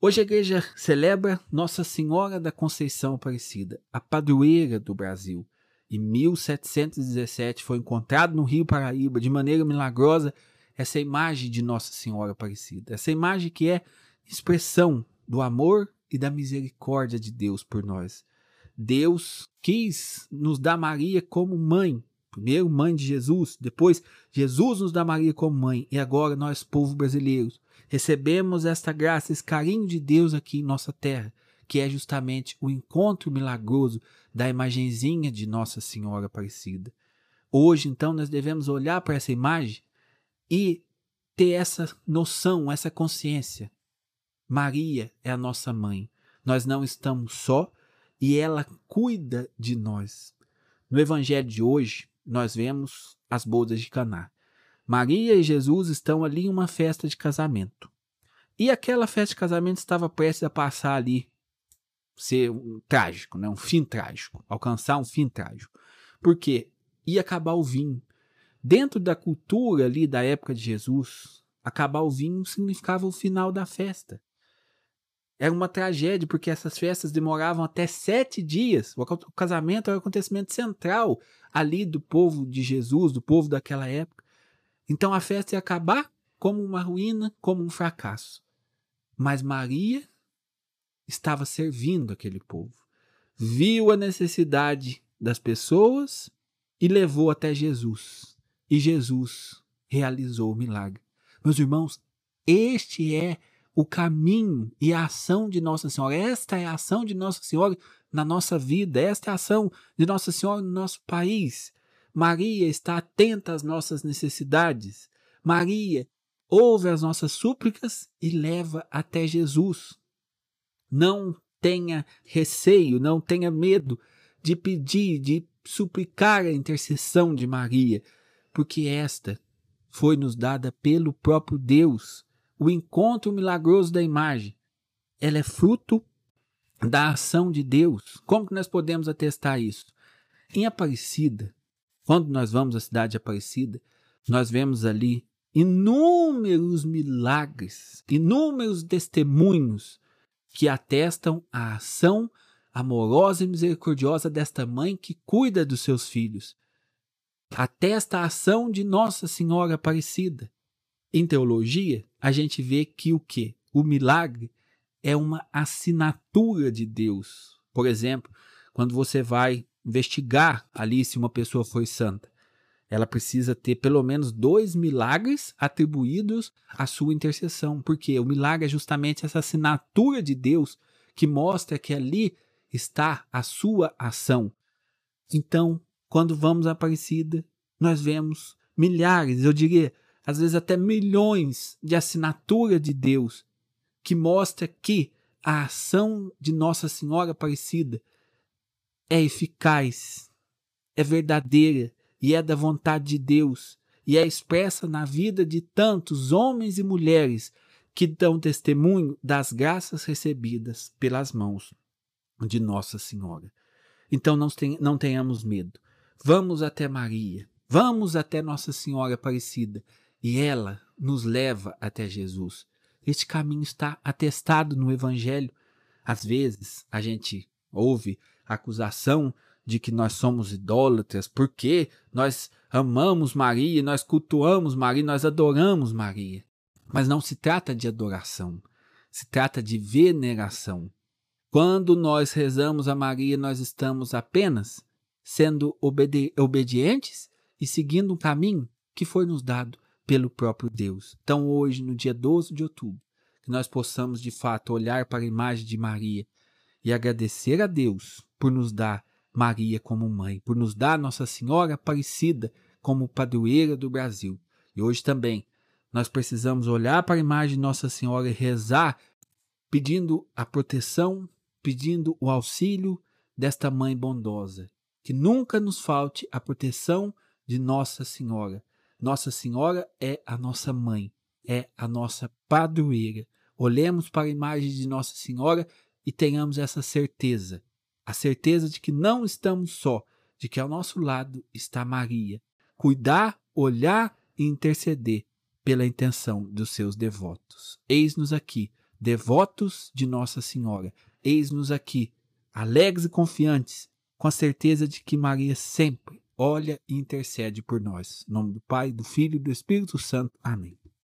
Hoje a igreja celebra Nossa Senhora da Conceição Aparecida, a padroeira do Brasil. Em 1717 foi encontrado no Rio Paraíba, de maneira milagrosa, essa imagem de Nossa Senhora Aparecida. Essa imagem que é expressão do amor e da misericórdia de Deus por nós. Deus quis nos dar Maria como mãe. Primeiro, mãe de Jesus, depois, Jesus nos dá Maria como mãe, e agora nós, povo brasileiro, recebemos esta graça, esse carinho de Deus aqui em nossa terra, que é justamente o encontro milagroso da imagenzinha de Nossa Senhora Aparecida. Hoje, então, nós devemos olhar para essa imagem e ter essa noção, essa consciência. Maria é a nossa mãe. Nós não estamos só e ela cuida de nós. No evangelho de hoje, nós vemos as bodas de Caná. Maria e Jesus estão ali em uma festa de casamento. E aquela festa de casamento estava prestes a passar ali, ser um trágico, né? um fim trágico, alcançar um fim trágico. Porque ia acabar o vinho. Dentro da cultura ali da época de Jesus, acabar o vinho significava o final da festa. Era uma tragédia, porque essas festas demoravam até sete dias. O casamento era o acontecimento central ali do povo de Jesus, do povo daquela época. Então a festa ia acabar como uma ruína, como um fracasso. Mas Maria estava servindo aquele povo. Viu a necessidade das pessoas e levou até Jesus. E Jesus realizou o milagre. Meus irmãos, este é o caminho e a ação de Nossa Senhora. Esta é a ação de Nossa Senhora na nossa vida, esta é a ação de Nossa Senhora no nosso país. Maria está atenta às nossas necessidades. Maria ouve as nossas súplicas e leva até Jesus. Não tenha receio, não tenha medo de pedir, de suplicar a intercessão de Maria, porque esta foi nos dada pelo próprio Deus. O encontro milagroso da imagem, ela é fruto da ação de Deus. Como que nós podemos atestar isso? Em Aparecida, quando nós vamos à cidade de Aparecida, nós vemos ali inúmeros milagres, inúmeros testemunhos que atestam a ação amorosa e misericordiosa desta mãe que cuida dos seus filhos. Atesta a ação de Nossa Senhora Aparecida. Em teologia, a gente vê que o que? O milagre é uma assinatura de Deus. Por exemplo, quando você vai investigar ali se uma pessoa foi santa. Ela precisa ter pelo menos dois milagres atribuídos à sua intercessão, porque o milagre é justamente essa assinatura de Deus que mostra que ali está a sua ação. Então, quando vamos à Aparecida, nós vemos milhares, eu diria, às vezes até milhões de assinatura de Deus que mostra que a ação de Nossa Senhora Aparecida é eficaz, é verdadeira e é da vontade de Deus e é expressa na vida de tantos homens e mulheres que dão testemunho das graças recebidas pelas mãos de Nossa Senhora. Então não, tenhamos medo. Vamos até Maria, vamos até Nossa Senhora Aparecida e ela nos leva até Jesus. Este caminho está atestado no Evangelho. Às vezes a gente ouve acusação de que nós somos idólatras, porque nós amamos Maria, nós cultuamos Maria, nós adoramos Maria. Mas não se trata de adoração, se trata de veneração. Quando nós rezamos a Maria, nós estamos apenas sendo obedi obedientes e seguindo um caminho que foi nos dado pelo próprio Deus. Então, hoje, no dia 12 de outubro, que nós possamos de fato olhar para a imagem de Maria e agradecer a Deus por nos dar Maria como mãe, por nos dar Nossa Senhora Aparecida como padroeira do Brasil. E hoje também nós precisamos olhar para a imagem de Nossa Senhora e rezar, pedindo a proteção, pedindo o auxílio desta mãe bondosa. Que nunca nos falte a proteção de Nossa Senhora. Nossa Senhora é a nossa mãe, é a nossa padroeira. Olhemos para a imagem de Nossa Senhora e tenhamos essa certeza a certeza de que não estamos só, de que ao nosso lado está Maria. Cuidar, olhar e interceder pela intenção dos seus devotos. Eis-nos aqui, devotos de Nossa Senhora, eis-nos aqui, alegres e confiantes, com a certeza de que Maria sempre olha e intercede por nós. Em nome do Pai, do Filho e do Espírito Santo. Amém.